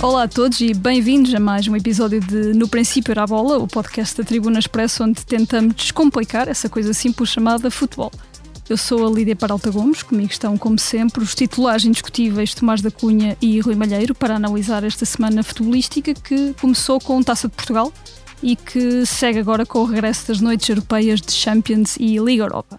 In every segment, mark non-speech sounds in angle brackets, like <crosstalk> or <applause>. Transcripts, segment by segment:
Olá a todos e bem-vindos a mais um episódio de No Princípio Era a Bola, o podcast da Tribuna Expresso, onde tentamos descomplicar essa coisa simples chamada futebol. Eu sou a Lídia Paralta Gomes, comigo estão, como sempre, os titulares indiscutíveis Tomás da Cunha e Rui Malheiro para analisar esta semana futebolística que começou com Taça de Portugal e que segue agora com o regresso das noites europeias de Champions e Liga Europa.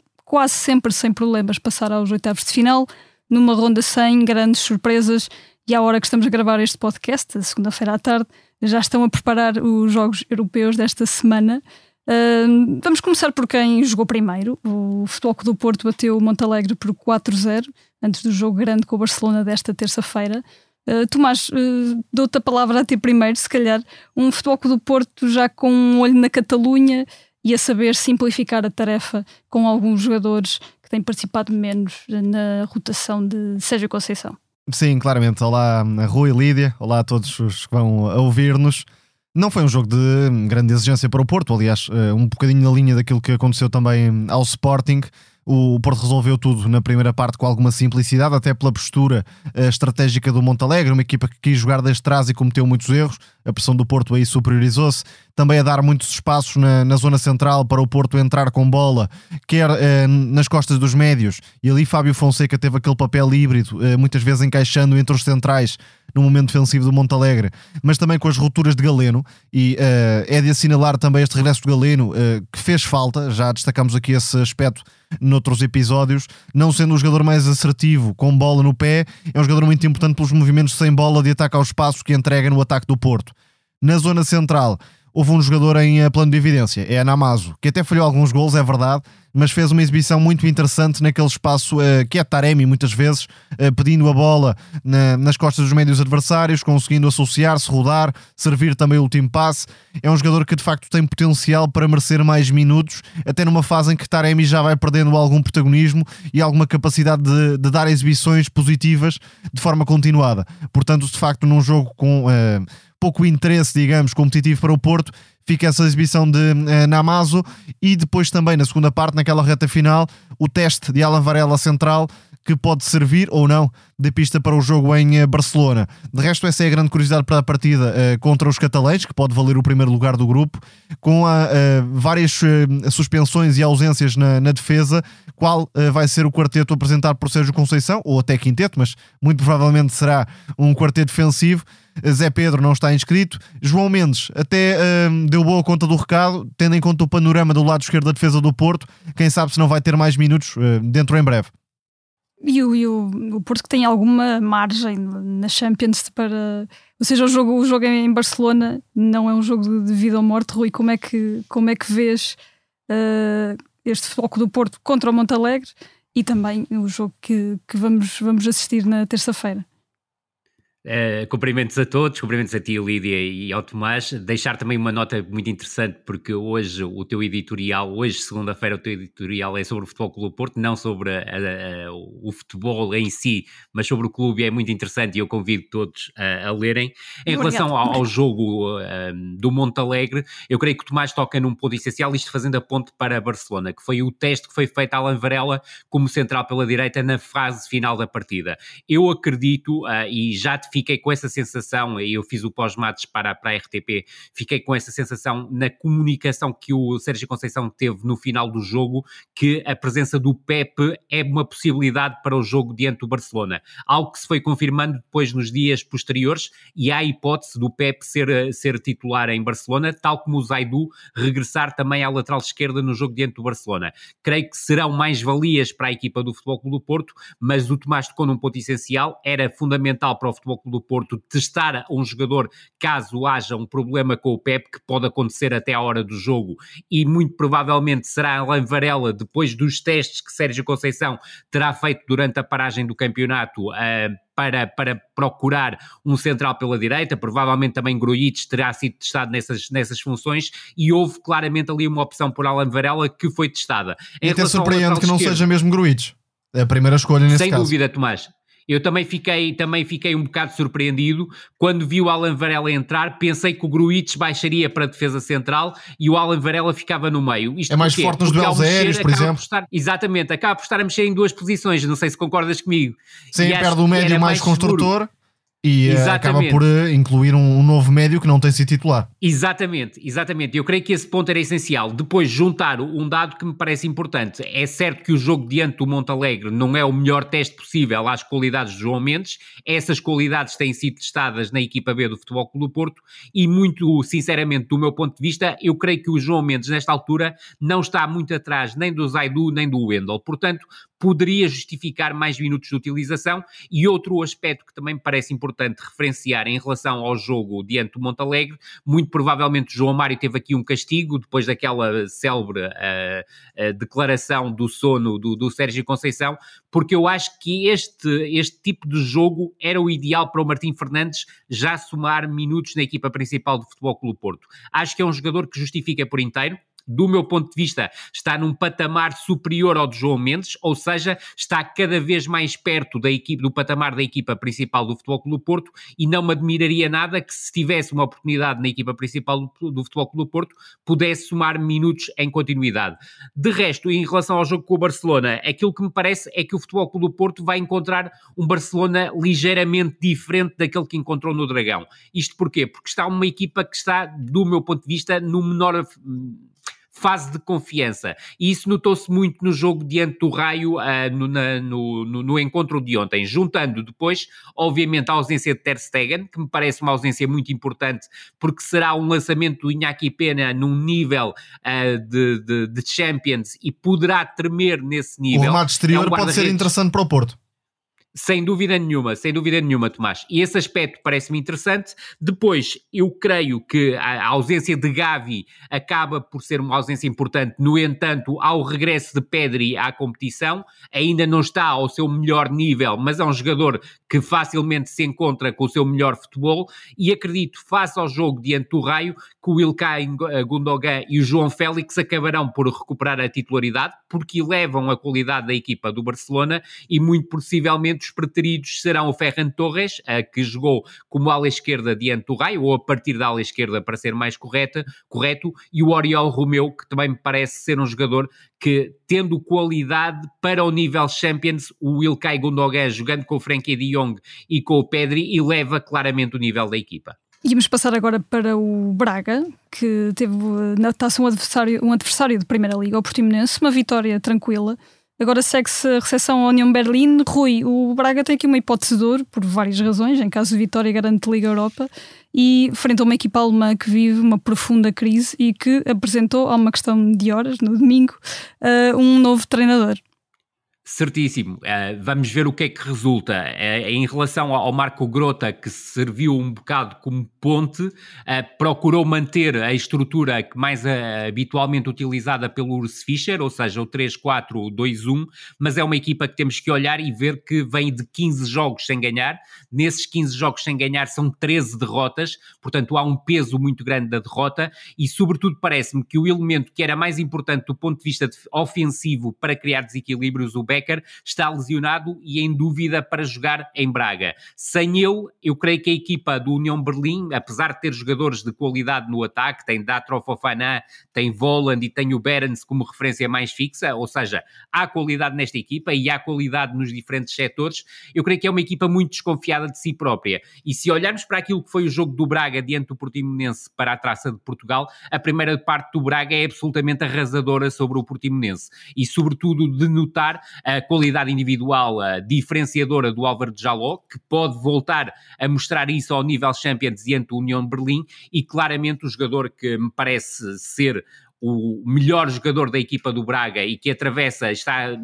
quase sempre sem problemas passar aos oitavos de final, numa ronda sem grandes surpresas. E à hora que estamos a gravar este podcast, segunda-feira à tarde, já estão a preparar os jogos europeus desta semana. Uh, vamos começar por quem jogou primeiro. O Futebol do Porto bateu o Montalegre por 4-0, antes do jogo grande com o Barcelona desta terça-feira. Uh, Tomás, uh, dou-te a palavra a ti primeiro, se calhar. Um Futebol do Porto já com um olho na Catalunha, e a saber simplificar a tarefa com alguns jogadores que têm participado menos na rotação de Sérgio Conceição. Sim, claramente. Olá, Rui, Lídia. Olá a todos os que vão ouvir-nos. Não foi um jogo de grande exigência para o Porto, aliás, eh, um bocadinho na linha daquilo que aconteceu também ao Sporting. O Porto resolveu tudo na primeira parte com alguma simplicidade, até pela postura uh, estratégica do Montalegre, uma equipa que quis jogar desde trás e cometeu muitos erros. A pressão do Porto aí superiorizou-se. Também a dar muitos espaços na, na, zona central para o Porto entrar com bola, quer uh, nas costas dos médios. E ali Fábio Fonseca teve aquele papel híbrido, uh, muitas vezes encaixando entre os centrais no momento defensivo do Montalegre, mas também com as rupturas de Galeno. E é de assinalar também este regresso de Galeno, que fez falta, já destacamos aqui esse aspecto noutros episódios, não sendo o jogador mais assertivo com bola no pé, é um jogador muito importante pelos movimentos sem bola de ataque aos espaços que entrega no ataque do Porto. Na zona central, houve um jogador em eh, plano de evidência, é a Namazo, que até falhou alguns gols, é verdade, mas fez uma exibição muito interessante naquele espaço uh, que é Taremi, muitas vezes, uh, pedindo a bola na, nas costas dos médios adversários, conseguindo associar-se, rodar, servir também o último passe. É um jogador que de facto tem potencial para merecer mais minutos, até numa fase em que Taremi já vai perdendo algum protagonismo e alguma capacidade de, de dar exibições positivas de forma continuada. Portanto, de facto, num jogo com. Uh, pouco interesse, digamos, competitivo para o Porto, fica essa exibição de uh, Namazo e depois também na segunda parte, naquela reta final, o teste de Alan Varela central que pode servir ou não de pista para o jogo em eh, Barcelona. De resto, essa é a grande curiosidade para a partida uh, contra os catalães, que pode valer o primeiro lugar do grupo, com a, uh, várias uh, suspensões e ausências na, na defesa. Qual vai ser o quarteto apresentado por Sérgio Conceição, ou até quinteto, mas muito provavelmente será um quarteto defensivo. Zé Pedro não está inscrito. João Mendes até uh, deu boa conta do recado, tendo em conta o panorama do lado esquerdo da defesa do Porto. Quem sabe se não vai ter mais minutos uh, dentro em breve. E o, e o, o Porto que tem alguma margem na Champions para. Ou seja, o jogo, o jogo em Barcelona não é um jogo de vida ou morte, Rui. Como é que, como é que vês uh, este foco do Porto contra o Montalegre e também o jogo que, que vamos, vamos assistir na terça-feira? Uh, cumprimentos a todos, cumprimentos a ti, Lídia, e ao Tomás. Deixar também uma nota muito interessante, porque hoje o teu editorial, hoje, segunda-feira, o teu editorial é sobre o Futebol Clube Porto, não sobre a, a, a, o futebol em si, mas sobre o clube, e é muito interessante e eu convido todos a, lerem. Em relação ao, ao jogo um, do Montalegre, eu creio que o Tomás toca num ponto essencial, isto fazendo a ponte para Barcelona, que foi o teste que foi feito a Alan Varela como central pela direita na fase final da partida. Eu acredito, uh, e já te fiquei com essa sensação, e eu fiz o pós-mates para, para a RTP, fiquei com essa sensação na comunicação que o Sérgio Conceição teve no final do jogo, que a presença do Pepe é uma possibilidade para o jogo diante do Barcelona. Algo que se foi confirmando depois nos dias posteriores, e há a hipótese do Pepe ser, ser titular em Barcelona, tal como o Zaidu regressar também à lateral esquerda no jogo diante do Barcelona. Creio que serão mais valias para a equipa do Futebol Clube do Porto, mas o Tomás tocou num ponto essencial, era fundamental para o Futebol Clube do Porto testar um jogador caso haja um problema com o Pep, que pode acontecer até à hora do jogo, e muito provavelmente será Alain Varela, depois dos testes que Sérgio Conceição terá feito durante a paragem do campeonato, uh, para, para procurar um central pela direita, provavelmente também Grujic terá sido testado nessas, nessas funções e houve claramente ali uma opção por Alan Varela que foi testada. Em e até surpreende que não esquerdo, seja mesmo Grujic. É a primeira escolha nesse Sem caso. dúvida, Tomás. Eu também fiquei, também fiquei um bocado surpreendido quando vi o Alan Varela entrar. Pensei que o Gruitch baixaria para a defesa central e o Alan Varela ficava no meio. Isto é mais porquê? forte nos duelos aéreos, por exemplo. Por estar, exatamente, acaba por estar a mexer em duas posições. Não sei se concordas comigo. Sim, perde o médio mais, mais construtor. Seguro e eh, exatamente. acaba por eh, incluir um, um, novo médio que não tem sido titular. Exatamente, exatamente. Eu creio que esse ponto era essencial. Depois, juntar um dado que me parece importante. É certo que o jogo diante do Montalegre não é o melhor teste possível às qualidades de João Mendes. Essas qualidades têm sido testadas na equipa B do Futebol Clube do Porto e, muito sinceramente, do meu ponto de vista, eu creio que o João Mendes, nesta altura, não está muito atrás nem do Zaidu nem do Wendel. Portanto, poderia justificar mais minutos de utilização. E outro aspecto que também me parece importante referenciar em relação ao jogo diante do Montalegre, muito provavelmente João Mário teve aqui um castigo depois daquela célebre uh, uh, declaração do sono do, do Sérgio Conceição, porque eu acho que este, este tipo de jogo era o ideal para o Martim Fernandes já somar minutos na equipa principal do Futebol Clube Porto. Acho que é um jogador que justifica por inteiro do meu ponto de vista, está num patamar superior ao de João Mendes, ou seja, está cada vez mais perto da equipe, do patamar da equipa principal do Futebol Clube do Porto e não me admiraria nada que se tivesse uma oportunidade na equipa principal do, do Futebol Clube do Porto, pudesse somar minutos em continuidade. De resto, em relação ao jogo com o Barcelona, aquilo que me parece é que o Futebol Clube do Porto vai encontrar um Barcelona ligeiramente diferente daquele que encontrou no Dragão. Isto porquê? Porque está uma equipa que está, do meu ponto de vista, no menor fase de confiança. E isso notou-se muito no jogo diante do Raio, uh, no, na, no, no, no, encontro de ontem, juntando depois, obviamente, a ausência de Ter Stegen, que me parece uma ausência muito importante, porque será um lançamento do Iñaki Pena num nível uh, de, de, de, Champions e poderá tremer nesse nível. O remate exterior é um pode ser interessante para o Porto. Sem dúvida nenhuma, sem dúvida nenhuma, Tomás. E esse aspecto parece-me interessante. Depois, eu creio que a ausência de Gavi acaba por ser uma ausência importante. No entanto, ao regresso de Pedri à competição, ainda não está ao seu melhor nível, mas é um jogador que facilmente se encontra com o seu melhor futebol. E acredito, face ao jogo diante do Raio, que o Ilkay Gundogan e o João Félix acabarão por recuperar a titularidade, porque elevam a qualidade da equipa do Barcelona e muito possivelmente os preteridos serão o Ferran Torres, que jogou como ala esquerda diante do Raio, ou a partir da ala esquerda para ser mais correta, correto, e o Oriol Romeu, que também me parece ser um jogador que, tendo qualidade para o nível Champions, o Ilkay Gundogan jogando com o Frenkie de Jong e com o Pedri, eleva claramente o nível da equipa. Vamos passar agora para o Braga, que teve na taça um adversário, um adversário de Primeira Liga, o Portimonense, uma vitória tranquila, Agora segue-se a recepção à União Berlim. Rui, o Braga tem aqui uma hipótese de ouro, por várias razões, em caso de vitória garante Liga Europa, e frente a uma equipa alemã que vive uma profunda crise e que apresentou, há uma questão de horas, no domingo, uh, um novo treinador. Certíssimo. Uh, vamos ver o que é que resulta. Uh, em relação ao Marco Grota, que serviu um bocado como ponte, uh, procurou manter a estrutura mais habitualmente utilizada pelo Urs Fischer, ou seja, o 3-4-2-1, mas é uma equipa que temos que olhar e ver que vem de 15 jogos sem ganhar. Nesses 15 jogos sem ganhar são 13 derrotas, portanto há um peso muito grande da derrota e, sobretudo, parece-me que o elemento que era mais importante do ponto de vista de ofensivo para criar desequilíbrios, o Becker está lesionado e em dúvida para jogar em Braga. Sem ele, eu creio que a equipa do União Berlim, apesar de ter jogadores de qualidade no ataque, tem Datro Fofana, tem Voland e tem o Berens como referência mais fixa, ou seja, há qualidade nesta equipa e há qualidade nos diferentes setores, eu creio que é uma equipa muito desconfiada de si própria. E se olharmos para aquilo que foi o jogo do Braga diante do Portimonense para a traça de Portugal, a primeira parte do Braga é absolutamente arrasadora sobre o Portimonense e, sobretudo, de notar a qualidade individual diferenciadora do Álvaro de Jaló, que pode voltar a mostrar isso ao nível Champions diante do União de Berlim, e claramente o jogador que me parece ser o melhor jogador da equipa do Braga e que atravessa, está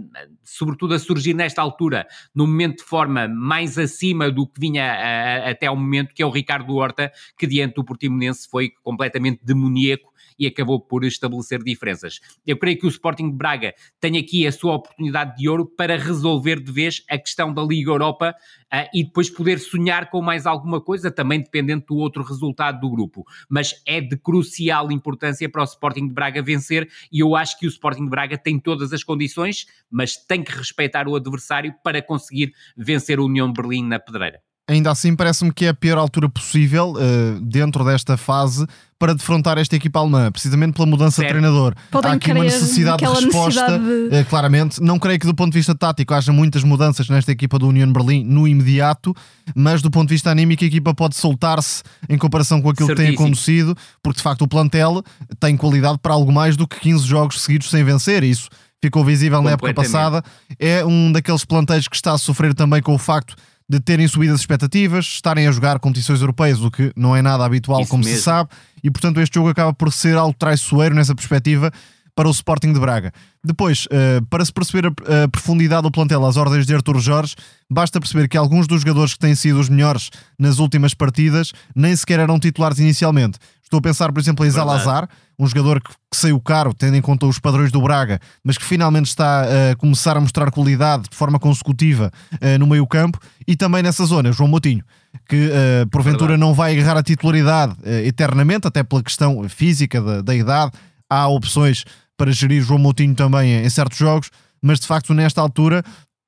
sobretudo a surgir nesta altura, no momento de forma mais acima do que vinha a, a, até ao momento, que é o Ricardo Horta, que diante do Portimonense foi completamente demoníaco e acabou por estabelecer diferenças. Eu creio que o Sporting de Braga tem aqui a sua oportunidade de ouro para resolver de vez a questão da Liga Europa uh, e depois poder sonhar com mais alguma coisa, também dependendo do outro resultado do grupo. Mas é de crucial importância para o Sporting de Braga vencer e eu acho que o Sporting de Braga tem todas as condições, mas tem que respeitar o adversário para conseguir vencer o União de Berlim na pedreira. Ainda assim, parece-me que é a pior altura possível uh, dentro desta fase para defrontar esta equipa alemã, precisamente pela mudança certo. de treinador. Podem Há aqui uma necessidade de resposta, necessidade de... Uh, claramente. Não creio que do ponto de vista tático haja muitas mudanças nesta equipa do União Berlim no imediato, mas do ponto de vista anímico a equipa pode soltar-se em comparação com aquilo Certíssimo. que tem acontecido, porque de facto o plantel tem qualidade para algo mais do que 15 jogos seguidos sem vencer. Isso ficou visível na época passada. É um daqueles plantéis que está a sofrer também com o facto de terem subido as expectativas, estarem a jogar competições europeias, o que não é nada habitual, Isso como mesmo. se sabe, e portanto este jogo acaba por ser algo traiçoeiro nessa perspectiva para o Sporting de Braga. Depois, uh, para se perceber a, a, profundidade do plantel às ordens de Artur Jorge, basta perceber que alguns dos jogadores que têm sido os melhores nas últimas partidas nem sequer eram titulares inicialmente. Estou a pensar, por exemplo, em Zalazar, um jogador que, que, saiu caro, tendo em conta os padrões do Braga, mas que finalmente está a começar a mostrar qualidade de forma consecutiva uh, no meio-campo, e também nessa zona, João Moutinho, que uh, porventura Verdade. não vai agarrar a titularidade uh, eternamente, até pela questão física da, da idade. Há opções para gerir João Moutinho também em certos jogos, mas de facto, nesta altura,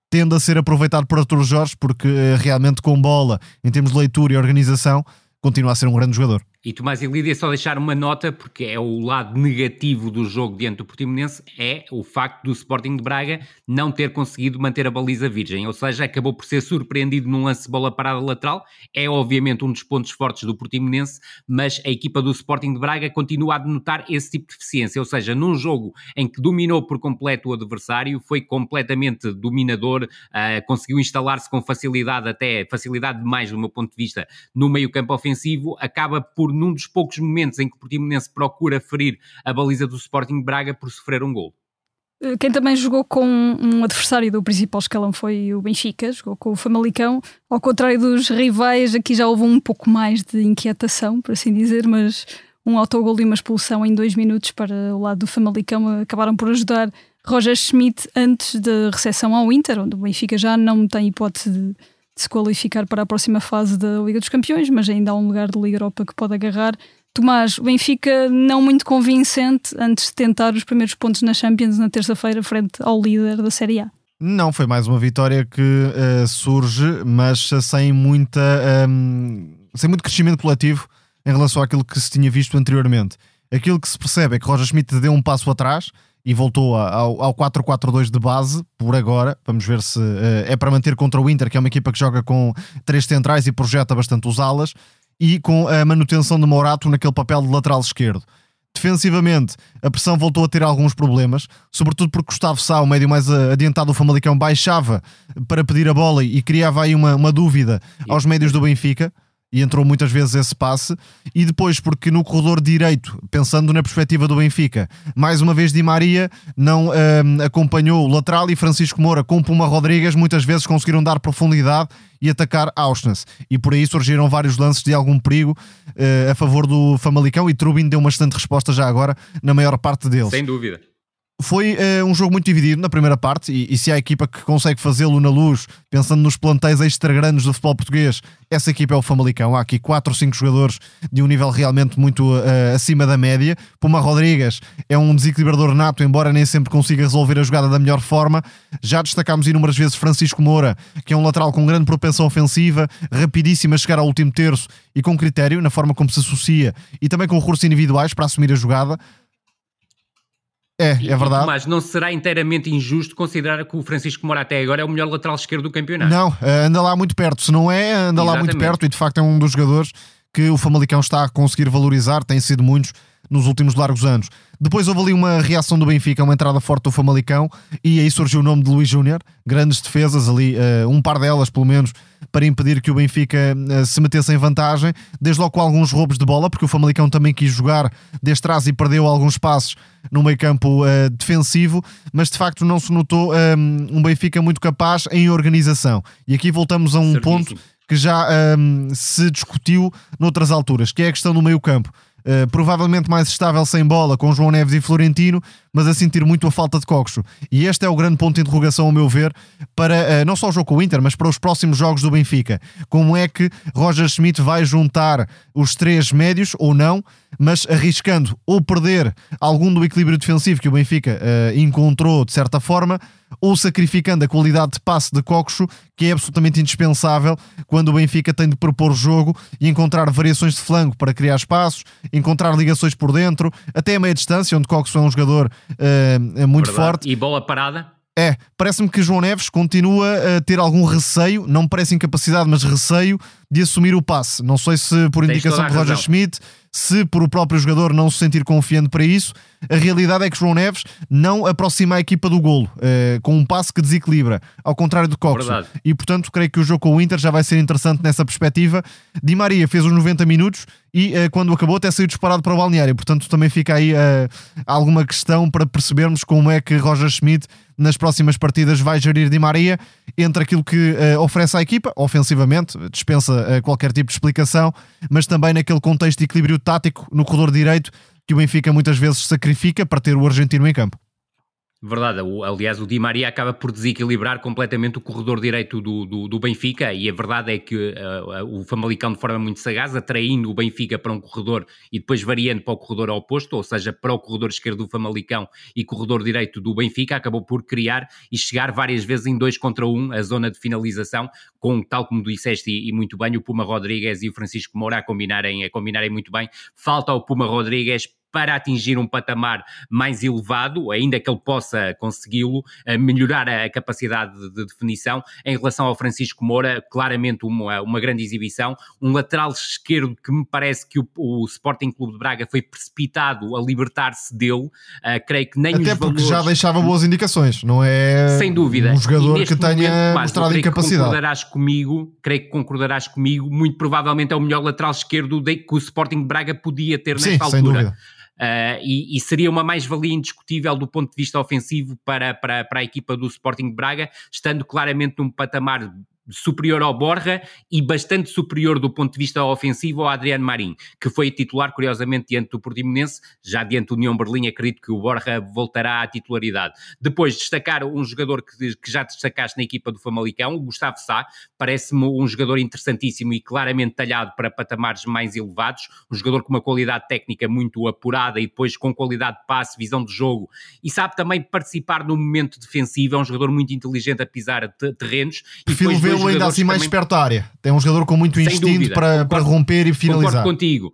tende a ser aproveitado por Artur Jorge, porque realmente com bola, em termos de leitura e organização, continua a ser um grande jogador. E Tomás e Lídia, só deixar uma nota, porque é o lado negativo do jogo diante do Portimonense, é o facto do Sporting de Braga não ter conseguido manter a baliza virgem, ou seja, acabou por ser surpreendido num lance de bola parada lateral, é obviamente um dos pontos fortes do Portimonense, mas a equipa do Sporting de Braga continua a denotar esse tipo de deficiência, ou seja, num jogo em que dominou por completo o adversário, foi completamente dominador, uh, conseguiu instalar-se com facilidade, até facilidade demais do meu ponto de vista, no meio campo ofensivo, acaba por num dos poucos momentos em que o Portimonense procura ferir a baliza do Sporting Braga por sofrer um gol. Eh, quem também jogou com um adversário do principal escalão foi o Benfica, jogou com o Famalicão. Ao contrário dos rivais, aqui já houve um pouco mais de inquietação, por assim dizer, mas um autogol e uma expulsão em dois minutos para o lado do Famalicão acabaram por ajudar Roger Schmidt antes da recepção ao Inter, onde o Benfica já não tem hipótese de de se qualificar para a próxima fase da Liga dos Campeões, mas ainda há um lugar de Liga Europa que pode agarrar. Tomás, o Benfica não muito convincente antes de tentar os primeiros pontos na Champions na terça-feira, frente ao líder da Série A. Não, foi mais uma vitória que uh, surge, mas sem muita um, sem muito crescimento coletivo em relação àquilo que se tinha visto anteriormente. Aquilo que se percebe é que Roger Schmidt deu um passo atrás, e voltou ao, ao 4-4-2 de base, por agora. Vamos ver se uh, é para manter contra o Inter, que é uma equipa que joga com três centrais e projeta bastante os alas, e com a manutenção de Morato naquele papel de lateral esquerdo. Defensivamente, a pressão voltou a ter alguns problemas, sobretudo porque Gustavo Sá, o médio mais adiantado do Famalicão, baixava para pedir a bola e criava aí uma, uma dúvida aos médios do Benfica e entrou muitas vezes esse passe, e depois porque no corredor direito, pensando na perspectiva do Benfica, mais uma vez Di Maria não um, acompanhou o lateral e Francisco Moura com Puma Rodrigues muitas vezes conseguiram dar profundidade e atacar Auschwitz, e por aí surgiram vários lances de algum perigo uh, a favor do Famalicão e Trubin deu uma excelente resposta já agora na maior parte deles. Sem dúvida. Foi uh, um jogo muito dividido na primeira parte, e, e se há equipa que consegue fazê-lo na luz, pensando nos plantéis extra grandes do futebol português, essa equipa é o Famalicão. Há aqui 4 ou 5 jogadores de um nível realmente muito uh, acima da média. Puma Rodrigues é um desequilibrador nato, embora nem sempre consiga resolver a jogada da melhor forma. Já destacámos inúmeras vezes Francisco Moura, que é um lateral com grande propensão ofensiva, rapidíssimo a chegar ao último terço e com critério na forma como se associa e também com recursos individuais para assumir a jogada. É, é verdade. Mas não será inteiramente injusto considerar que o Francisco Moura até agora é o melhor lateral esquerdo do campeonato. Não, eh, anda lá muito perto. Se não é, anda Exatamente. lá muito perto e de facto é um dos jogadores que o Famalicão está a conseguir valorizar, têm sido muitos nos últimos largos anos. Depois houve ali uma reação do Benfica, uma entrada forte do Famalicão, e aí surgiu o nome de Luís Júnior. Grandes defesas ali, uh, um par delas pelo menos, para impedir que o Benfica uh, se metesse em vantagem. Desde logo com alguns roubos de bola, porque o Famalicão também quis jogar desde trás e perdeu alguns passos no meio campo uh, defensivo, mas de facto não se notou um, um Benfica muito capaz em organização. E aqui voltamos a um Certíssimo. ponto que já um, se discutiu noutras alturas, que é a questão do meio campo. Uh, provavelmente mais estável sem bola com João Neves e Florentino, mas a sentir muito a falta de Coxo. E este é o grande ponto de interrogação, ao meu ver, para uh, não só o jogo com o Inter, mas para os próximos jogos do Benfica. Como é que Roger Schmidt vai juntar os três médios ou não, mas arriscando ou perder algum do equilíbrio defensivo que o Benfica uh, encontrou de certa forma, ou sacrificando a qualidade de passe de Coxo, que é absolutamente indispensável quando o Benfica tem de propor jogo e encontrar variações de flanco para criar espaços, encontrar ligações por dentro, até a meia distância, onde Coxo é um jogador uh, muito Verdade. forte. E bola parada? É, parece-me que João Neves continua a ter algum receio, não me parece incapacidade, mas receio de assumir o passe. Não sei se por indicação de Roger Schmidt, se por o próprio jogador não se sentir confiante para isso, a realidade é que João Neves não aproxima a equipa do golo, uh, com um passe que desequilibra, ao contrário do Cox. E portanto, creio que o jogo com o Inter já vai ser interessante nessa perspectiva. Di Maria fez os 90 minutos e uh, quando acabou até saiu disparado para o balneário. Portanto, também fica aí uh, alguma questão para percebermos como é que Roger Schmidt nas próximas partidas vai gerir Di Maria entre aquilo que oferece à equipa, ofensivamente, dispensa qualquer tipo de explicação, mas também naquele contexto de equilíbrio tático no corredor direito que o Benfica muitas vezes sacrifica para ter o argentino em campo. Verdade, aliás, o Di Maria acaba por desequilibrar completamente o corredor direito do, do, do Benfica, e a verdade é que uh, o Famalicão, de forma muito sagaz, atraindo o Benfica para um corredor e depois variando para o corredor oposto, ou seja, para o corredor esquerdo do Famalicão e corredor direito do Benfica, acabou por criar e chegar várias vezes em dois contra um a zona de finalização, com, tal como disseste e, e muito bem, o Puma Rodrigues e o Francisco Moura a combinarem, a combinarem muito bem. Falta ao Puma Rodrigues para atingir um patamar mais elevado, ainda que ele possa consegui-lo, melhorar a capacidade de definição. Em relação ao Francisco Moura, claramente uma, uma grande exibição. Um lateral esquerdo que me parece que o, o Sporting Clube de Braga foi precipitado a libertar-se dele. Uh, creio que nem Até porque valores... já deixava boas indicações, não é? Sem dúvida. Um jogador que tenha momento, mostrado incapacidade. Concordarás comigo, creio que concordarás comigo, muito provavelmente é o melhor lateral esquerdo que o Sporting de Braga podia ter nesta Sim, altura. Sem dúvida. Uh, e, e, seria uma mais-valia indiscutível do ponto de vista ofensivo para, para, para a equipa do Sporting Braga, estando claramente num patamar superior ao Borja e bastante superior do ponto de vista ofensivo ao Adriano Marim, que foi titular, curiosamente, diante do Portimonense, já diante do União Berlim, acredito que o Borja voltará à titularidade. Depois, destacar um jogador que, que já destacaste na equipa do Famalicão, o Gustavo Sá, parece-me um jogador interessantíssimo e claramente talhado para patamares mais elevados, um jogador com uma qualidade técnica muito apurada e depois com qualidade de passe, visão de jogo, e sabe também participar no momento defensivo, é um jogador muito inteligente a pisar terrenos. E depois ainda assim mais também... perto da área. Tem um jogador com muito instinto para, para romper e finalizar. Concordo contigo.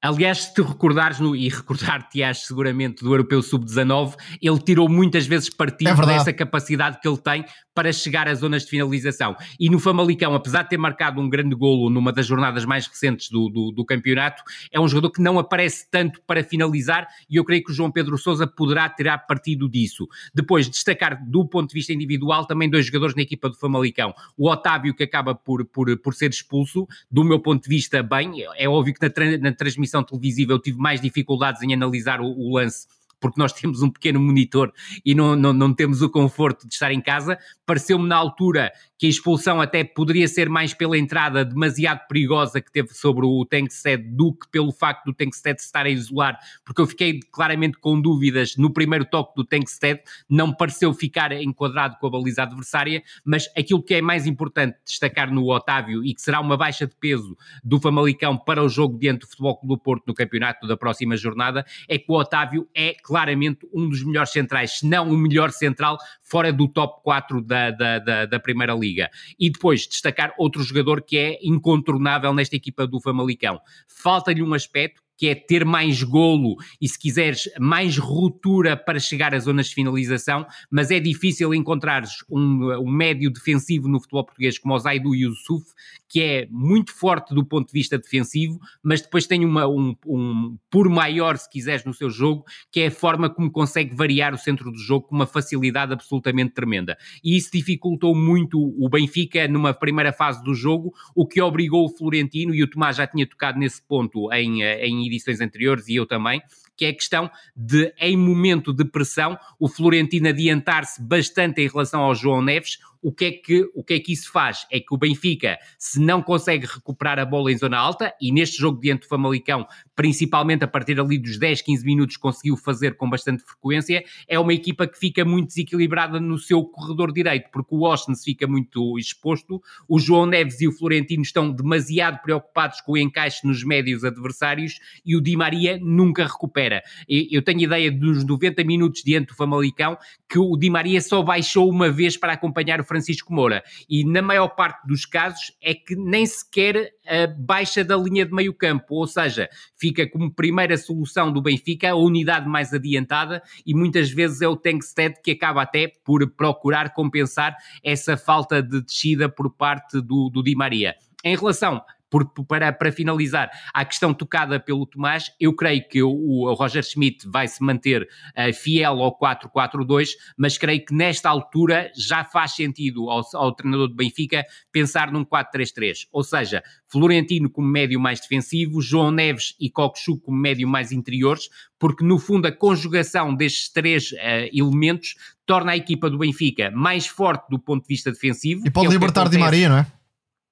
Aliás, se te recordares, no, e recordar-te-ás seguramente do Europeu Sub-19, ele tirou muitas vezes partido é dessa capacidade que ele tem para chegar às zonas de finalização. E no Famalicão, apesar de ter marcado um grande golo numa das jornadas mais recentes do, do, do, campeonato, é um jogador que não aparece tanto para finalizar e eu creio que o João Pedro Sousa poderá tirar partido disso. Depois, destacar do ponto de vista individual também dois jogadores na equipa do Famalicão. O Otávio, que acaba por, por, por ser expulso, do meu ponto de vista, bem, é óbvio que na, na transmissão televisiva eu tive mais dificuldades em analisar o, o lance porque nós temos um pequeno monitor e não, não, não temos o conforto de estar em casa. Pareceu-me na altura que a expulsão até poderia ser mais pela entrada demasiado perigosa que teve sobre o Tankstead do que pelo facto do Tankstead estar a isolar, porque eu fiquei claramente com dúvidas no primeiro toque do Tankstead, não pareceu ficar enquadrado com a baliza adversária, mas aquilo que é mais importante destacar no Otávio e que será uma baixa de peso do Famalicão para o jogo diante do Futebol Clube do Porto no campeonato da próxima jornada, é que o Otávio é claramente um dos melhores centrais, se não o melhor central, fora do top 4 da, da, da, da Primeira Liga. E depois destacar outro jogador que é incontornável nesta equipa do Famalicão. Falta-lhe um aspecto que é ter mais golo e, se quiseres, mais ruptura para chegar às zonas de finalização, mas é difícil encontrares um, um médio defensivo no futebol português como o Zaidu Yusuf, que é muito forte do ponto de vista defensivo, mas depois tem uma, um, um por maior, se quiseres, no seu jogo, que é a forma como consegue variar o centro do jogo com uma facilidade absolutamente tremenda. E isso dificultou muito o Benfica numa primeira fase do jogo, o que obrigou o Florentino, e o Tomás já tinha tocado nesse ponto em, eh, em edições anteriores, e eu também, que é a questão de, em momento de pressão, o Florentino adiantar-se bastante em relação ao João Neves, o que, é que, o que é que isso faz? É que o Benfica, se não consegue recuperar a bola em zona alta, e neste jogo diante do Famalicão, principalmente a partir ali dos 10, 15 minutos, conseguiu fazer com bastante frequência, é uma equipa que fica muito desequilibrada no seu corredor direito, porque o Austin fica muito exposto, o João Neves e o Florentino estão demasiado preocupados com o encaixe nos médios adversários e o Di Maria nunca recupera. Eu tenho ideia dos 90 minutos diante do Famalicão que o Di Maria só baixou uma vez para acompanhar o Francisco Moura. E na maior parte dos casos é que nem sequer baixa da linha de meio campo, ou seja, fica como primeira solução do Benfica a unidade mais adiantada e muitas vezes é o Tankstead que acaba até por procurar compensar essa falta de descida por parte do, do Di Maria. Em relação por, para, para finalizar, a questão tocada pelo Tomás, eu creio que o, o Roger Schmidt vai se manter uh, fiel ao 4-4-2, mas creio que nesta altura já faz sentido ao, ao treinador do Benfica pensar num 4-3-3, ou seja, Florentino como médio mais defensivo, João Neves e Coxu como médio mais interiores, porque no fundo a conjugação destes três uh, elementos torna a equipa do Benfica mais forte do ponto de vista defensivo. E pode é libertar Di Maria, não é?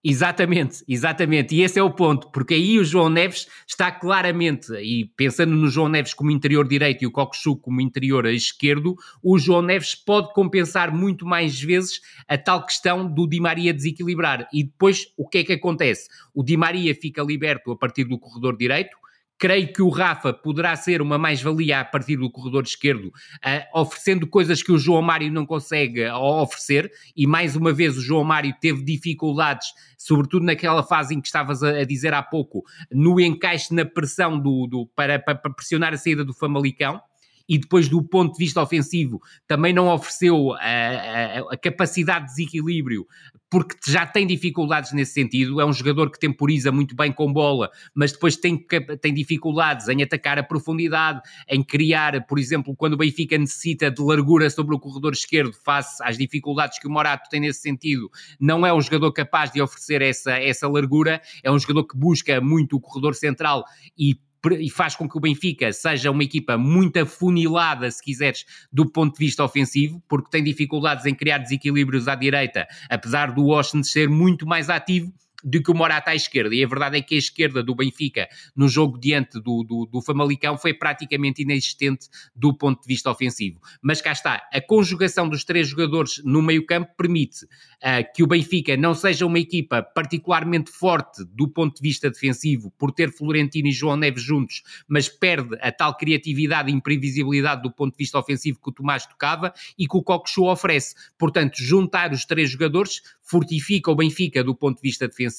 Exatamente, exatamente. E esse é o ponto, porque aí o João Neves está claramente, e pensando no João Neves como interior direito e o Coxu como interior esquerdo, o João Neves pode compensar muito mais vezes a tal questão do Di Maria desequilibrar. E depois o que é que acontece? O Di Maria fica liberto a partir do corredor direito, Creio que o Rafa poderá ser uma mais-valia a partir do corredor esquerdo, uh, oferecendo coisas que o João Mário não consegue oferecer, e mais uma vez o João Mário teve dificuldades, sobretudo naquela fase em que estavas a, a dizer há pouco, no encaixe na pressão do, do para, para, pressionar a saída do Famalicão e depois do ponto de vista ofensivo também não ofereceu a, a, a, capacidade de desequilíbrio porque já tem dificuldades nesse sentido, é um jogador que temporiza muito bem com bola, mas depois tem, tem dificuldades em atacar a profundidade, em criar, por exemplo, quando o Benfica necessita de largura sobre o corredor esquerdo face às dificuldades que o Morato tem nesse sentido, não é um jogador capaz de oferecer essa, essa largura, é um jogador que busca muito o corredor central e e faz com que o Benfica seja uma equipa muito afunilada, se quiseres, do ponto de vista ofensivo, porque tem dificuldades em criar desequilíbrios à direita, apesar do Washington ser muito mais ativo do que o Morata à esquerda. E a verdade é que a esquerda do Benfica no jogo diante do, do, do Famalicão foi praticamente inexistente do ponto de vista ofensivo. Mas cá está, a conjugação dos três jogadores no meio-campo permite uh, que o Benfica não seja uma equipa particularmente forte do ponto de vista defensivo por ter Florentino e João Neves juntos, mas perde a tal criatividade e imprevisibilidade do ponto de vista ofensivo que o Tomás tocava e que o Cockchu oferece. Portanto, juntar os três jogadores fortifica o Benfica do ponto de vista defensivo,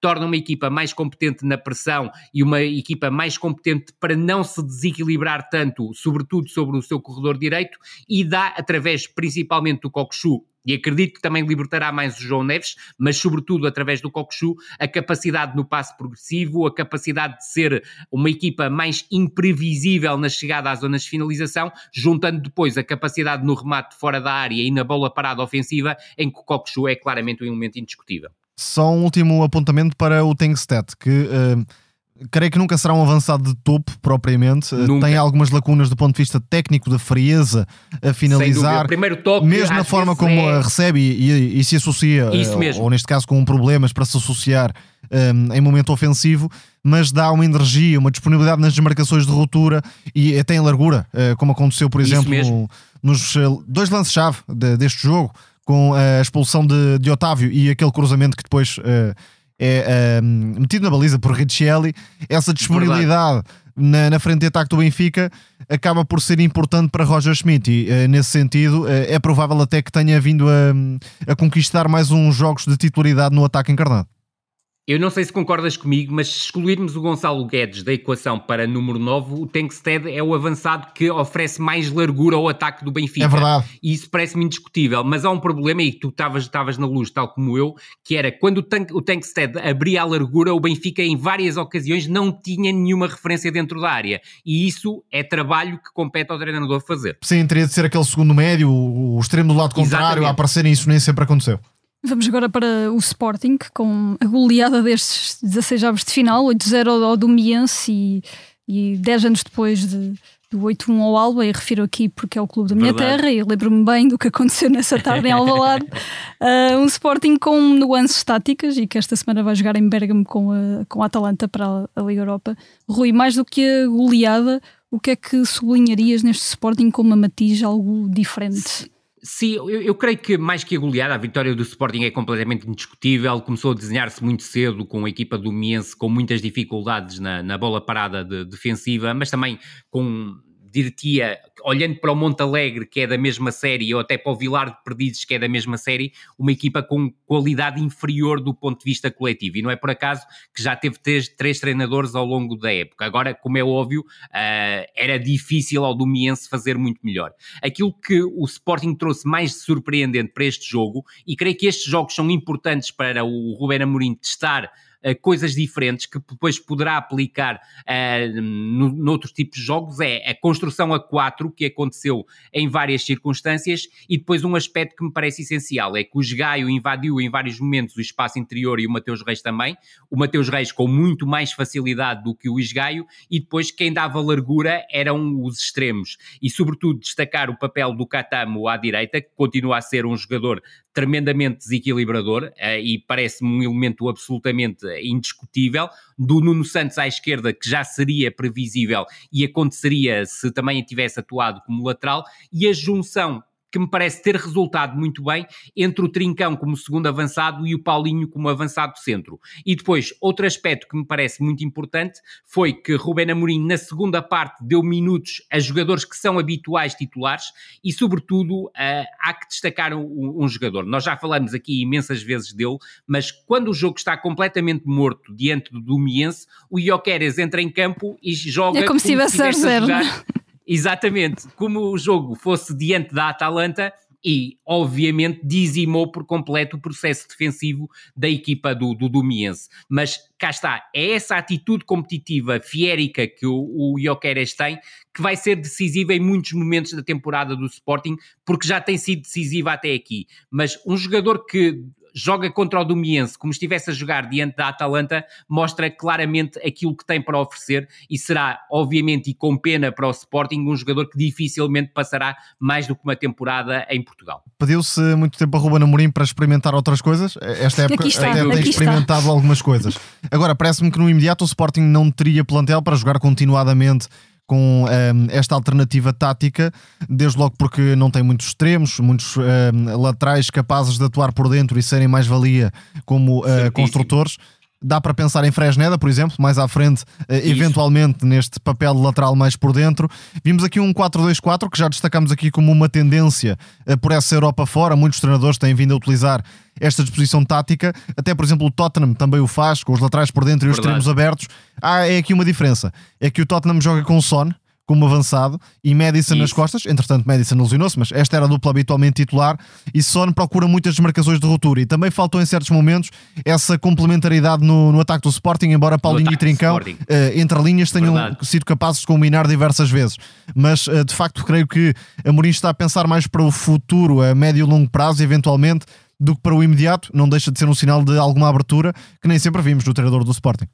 torna uma equipa mais competente na pressão e uma equipa mais competente para não se desequilibrar tanto, sobretudo sobre o seu corredor direito, e dá, através principalmente do Coxu e acredito que também libertará mais o João Neves, mas sobretudo através do Coxu, a capacidade no passe progressivo, a capacidade de ser uma equipa mais imprevisível na chegada às zonas de finalização, juntando depois a capacidade no remate fora da área e na bola parada ofensiva, em que o Coxu é claramente um elemento indiscutível. Só um último apontamento para o Tengstat, que... Uh creio que nunca será um avançado de topo propriamente. Eh, nunca. Tem algumas lacunas do ponto de vista técnico, da frieza a finalizar. Primeiro toque, mesmo na forma como é... recebe e, e, e, se associa, eh, ou neste caso com problemas para se associar um, em momento ofensivo, mas dá uma energia, uma disponibilidade nas desmarcações de ruptura e até em largura, uh, como aconteceu, por exemplo, nos dois lances-chave de, deste jogo. Com a expulsão de, de Otávio e aquele cruzamento que depois uh, é um, metido na baliza por Richelli, essa disponibilidade na, na, frente de ataque do Benfica acaba por ser importante para Roger Schmidt e uh, nesse sentido uh, é provável até que tenha vindo a, a conquistar mais uns jogos de titularidade no ataque encarnado. Eu não sei se concordas comigo, mas se excluirmos o Gonçalo Guedes da equação para número 9, o Tankstead é o avançado que oferece mais largura ao ataque do Benfica. É verdade. E isso parece-me indiscutível, mas há um problema, e tu estavas na luz, tal como eu, que era quando o, Tank, o Tankstead abria a largura, o Benfica em várias ocasiões não tinha nenhuma referência dentro da área. E isso é trabalho que compete ao treinador fazer. Sim, teria de ser aquele segundo médio, o extremo do lado contrário, Exatamente. a aparecer, e isso nem sempre aconteceu. Vamos agora para o Sporting, com a goleada destes 16 aves de final, 8-0 ao Domiense e, e 10 anos depois de, do 8-1 ao Alba, e refiro aqui porque é o clube da minha Verdade. terra e lembro-me bem do que aconteceu nessa tarde em Alvalade. <laughs> uh, um Sporting com nuances táticas e que esta semana vai jogar em Bergamo com a, com a Atalanta para a Liga Europa. Rui, mais do que a goleada, o que é que sublinharias neste Sporting com uma matiz algo diferente? Sim, eu, eu, creio que mais que a goleada, a vitória do Sporting é completamente indiscutível. Começou a desenhar-se muito cedo com a equipa do Miense com muitas dificuldades na, na bola parada de, defensiva, mas também com diria, olhando para o Monte Alegre, que é da mesma série, ou até para o Vilar de Perdizes, que é da mesma série, uma equipa com qualidade inferior do ponto de vista coletivo. E não é por acaso que já teve três, três treinadores ao longo da época. Agora, como é óbvio, uh, era difícil ao Domiense fazer muito melhor. Aquilo que o Sporting trouxe mais surpreendente para este jogo, e creio que estes jogos são importantes para o Ruben Amorim testar coisas diferentes que depois poderá aplicar uh, no, noutros tipos de jogos. É a construção a 4 que aconteceu em várias circunstâncias e depois um aspecto que me parece essencial é que o Gaio invadiu em vários momentos o espaço interior e o Mateus Reis também, o Mateus Reis com muito mais facilidade do que o Isgaio e depois quem dava largura eram os extremos. E sobretudo destacar o papel do Catamo à direita que continua a ser um jogador tremendamente desequilibrador uh, e parece-me um elemento absolutamente indiscutível. Do Nuno Santos à esquerda, que já seria previsível e aconteceria se também tivesse atuado como lateral, e a junção que me parece ter resultado muito bem entre o Trincão como segundo avançado e o Paulinho como avançado centro. E depois, outro aspecto que me parece muito importante foi que Rubén Amorim, na segunda parte, deu minutos a jogadores que são habituais titulares e, sobretudo, uh, há que destacar um, um, jogador. Nós já falamos aqui imensas vezes dele, mas quando o jogo está completamente morto diante do Domiense, o Ioqueres entra em campo e joga. É como, como se estivesse a jogar <laughs> Exatamente, como o jogo fosse diante da Atalanta e, obviamente, dizimou por completo o processo defensivo da equipa do, do Domiense. Mas cá está, é essa atitude competitiva fiérica que o, o tem que vai ser decisiva em muitos momentos da temporada do Sporting, porque já tem sido decisiva até aqui. Mas um jogador que joga contra o Domiense como estivesse a jogar diante da Atalanta, mostra claramente aquilo que tem para oferecer e será, obviamente, e com pena para o Sporting, um jogador que dificilmente passará mais do que uma temporada em Portugal. Pediu-se muito tempo a Ruben Amorim para experimentar outras coisas. Esta época está, até tem experimentado está. algumas coisas. Agora, parece-me que no imediato o Sporting não teria plantel para jogar continuadamente com um, ehm, esta alternativa tática, desde logo porque não tem muitos extremos, muitos um, ehm, laterais capazes de atuar por dentro e serem mais-valia como uh, construtores. Dá para pensar em Fresneda, por exemplo, mais à frente, eh, eventualmente neste papel de lateral mais por dentro. Vimos aqui um 4-2-4 que já destacamos aqui como uma tendência eh, por essa Europa fora. Muitos treinadores têm vindo a utilizar esta disposição tática. Até, por exemplo, o Tottenham também o faz, com os laterais por dentro e os extremos abertos. Ah, é aqui uma diferença. É que o Tottenham joga com o Son, como avançado e Madison Isso. nas costas. Entretanto, Madison lesionou-se, mas esta era a dupla habitualmente titular e Son procura muitas desmarcações de ruptura e também faltou em certos momentos essa complementaridade no, no ataque do Sporting, embora Paulinho e Trincão, uh, entre linhas, tenham Verdade. sido capazes de combinar diversas vezes. Mas, uh, de facto, creio que a Mourinho está a pensar mais para o futuro, a médio e longo prazo, eventualmente, do que para o imediato. Não deixa de ser um sinal de alguma abertura que nem sempre vimos no treinador do Sporting.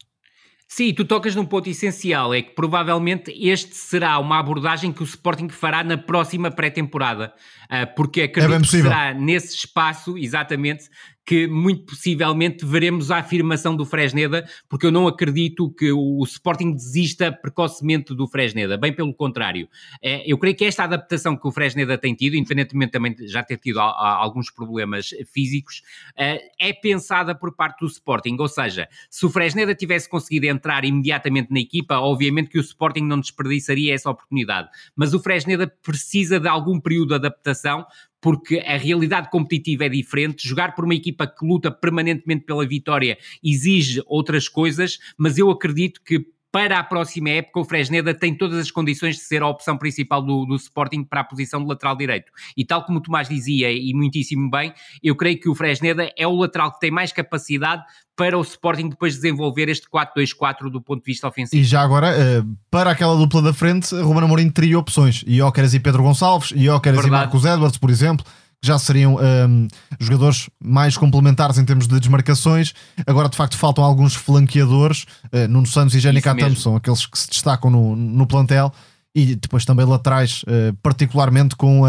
Sim, tu tocas num ponto essencial, é que provavelmente este será uma abordagem que o Sporting fará na próxima pré-temporada, ah, porque acredito é que será nesse espaço, exatamente, que muito possivelmente veremos a afirmação do Fresneda, porque eu não acredito que o Sporting desista precocemente do Fresneda, bem pelo contrário. É, eu creio que esta adaptação que o Fresneda tem tido, independentemente também de já ter tido alguns problemas físicos, é, é pensada por parte do Sporting, ou seja, se o Fresneda tivesse conseguido entrar imediatamente na equipa, obviamente que o Sporting não desperdiçaria essa oportunidade, mas o Fresneda precisa de algum período de adaptação porque a realidade competitiva é diferente. Jogar por uma equipa que luta permanentemente pela vitória exige outras coisas, mas eu acredito que para a próxima época, o Fresneda tem todas as condições de ser a opção principal do, do, Sporting para a posição de lateral direito. E tal como o Tomás dizia, e muitíssimo bem, eu creio que o Fresneda é o lateral que tem mais capacidade para o Sporting depois desenvolver este 4-2-4 do ponto de vista ofensivo. E já agora, eh, para aquela dupla da frente, Ruben Amorim teria opções. Iócaras e Pedro Gonçalves, Iócaras e Marcos Edwards, por exemplo já seriam um, jogadores mais complementares em termos de desmarcações. Agora, de facto, faltam alguns flanqueadores. Uh, Nuno Santos e Jenny Catam são aqueles que se destacam no, no plantel. E depois também laterais, uh, particularmente com uh,